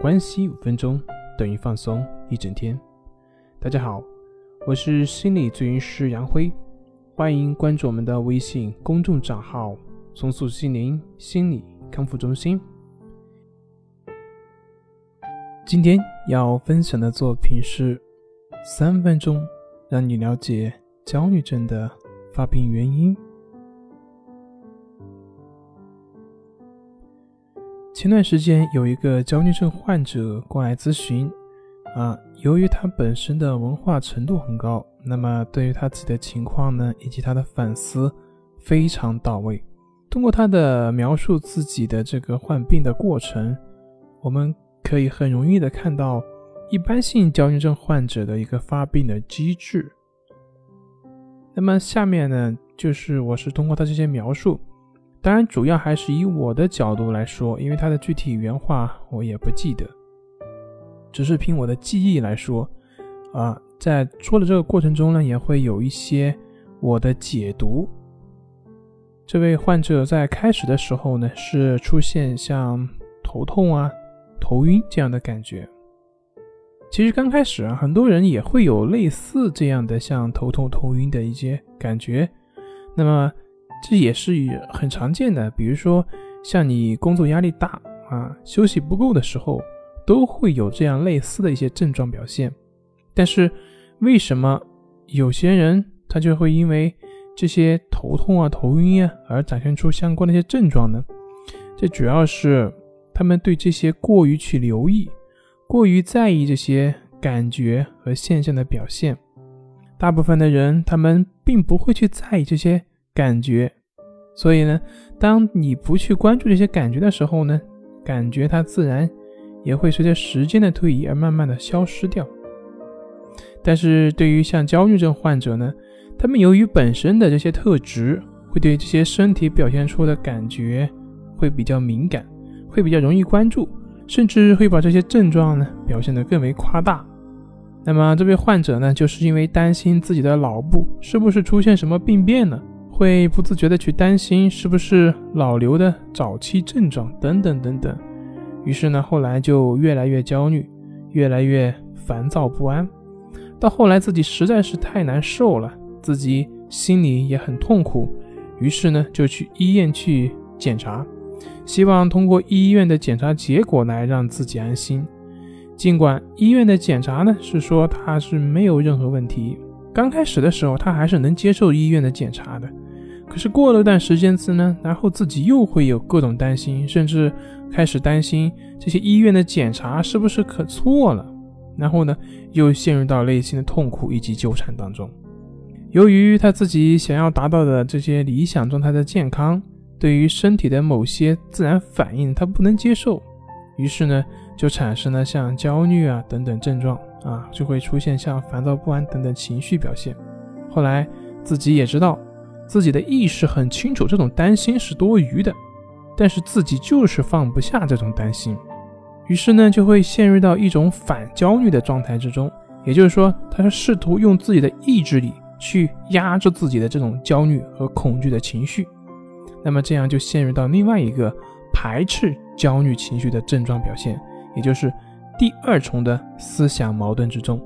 关系五分钟等于放松一整天。大家好，我是心理咨询师杨辉，欢迎关注我们的微信公众账号“松塑心灵心理康复中心”。今天要分享的作品是三分钟让你了解焦虑症的发病原因。前段时间有一个焦虑症患者过来咨询，啊，由于他本身的文化程度很高，那么对于他自己的情况呢，以及他的反思非常到位。通过他的描述自己的这个患病的过程，我们可以很容易的看到一般性焦虑症患者的一个发病的机制。那么下面呢，就是我是通过他这些描述。当然，主要还是以我的角度来说，因为他的具体原话我也不记得，只是凭我的记忆来说，啊，在说的这个过程中呢，也会有一些我的解读。这位患者在开始的时候呢，是出现像头痛啊、头晕这样的感觉。其实刚开始啊，很多人也会有类似这样的像头痛、头晕的一些感觉，那么。这也是很常见的，比如说像你工作压力大啊，休息不够的时候，都会有这样类似的一些症状表现。但是为什么有些人他就会因为这些头痛啊、头晕啊而展现出相关的一些症状呢？这主要是他们对这些过于去留意，过于在意这些感觉和现象的表现。大部分的人他们并不会去在意这些。感觉，所以呢，当你不去关注这些感觉的时候呢，感觉它自然也会随着时间的推移而慢慢的消失掉。但是对于像焦虑症患者呢，他们由于本身的这些特质，会对这些身体表现出的感觉会比较敏感，会比较容易关注，甚至会把这些症状呢表现得更为夸大。那么这位患者呢，就是因为担心自己的脑部是不是出现什么病变了。会不自觉的去担心是不是老刘的早期症状等等等等，于是呢，后来就越来越焦虑，越来越烦躁不安，到后来自己实在是太难受了，自己心里也很痛苦，于是呢，就去医院去检查，希望通过医院的检查结果来让自己安心。尽管医院的检查呢是说他是没有任何问题，刚开始的时候他还是能接受医院的检查的。可是过了段时间之呢，然后自己又会有各种担心，甚至开始担心这些医院的检查是不是可错了，然后呢，又陷入到内心的痛苦以及纠缠当中。由于他自己想要达到的这些理想状态的健康，对于身体的某些自然反应他不能接受，于是呢，就产生了像焦虑啊等等症状啊，就会出现像烦躁不安等等情绪表现。后来自己也知道。自己的意识很清楚，这种担心是多余的，但是自己就是放不下这种担心，于是呢，就会陷入到一种反焦虑的状态之中。也就是说，他是试图用自己的意志力去压制自己的这种焦虑和恐惧的情绪，那么这样就陷入到另外一个排斥焦虑情绪的症状表现，也就是第二重的思想矛盾之中。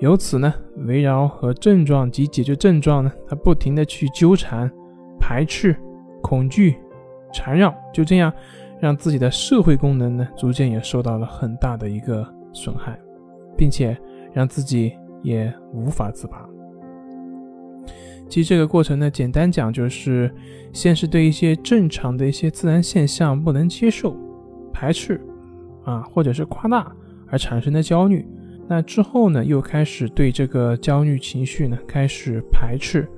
由此呢，围绕和症状及解决症状呢，他不停的去纠缠、排斥、恐惧、缠绕，就这样让自己的社会功能呢，逐渐也受到了很大的一个损害，并且让自己也无法自拔。其实这个过程呢，简单讲就是，先是对一些正常的一些自然现象不能接受、排斥，啊，或者是夸大而产生的焦虑。那之后呢，又开始对这个焦虑情绪呢开始排斥，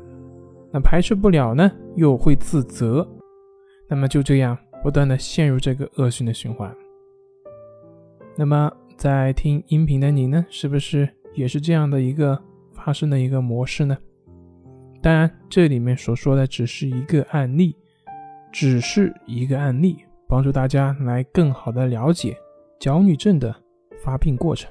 那排斥不了呢，又会自责，那么就这样不断的陷入这个恶性的循环。那么在听音频的你呢，是不是也是这样的一个发生的一个模式呢？当然，这里面所说的只是一个案例，只是一个案例，帮助大家来更好的了解焦虑症的发病过程。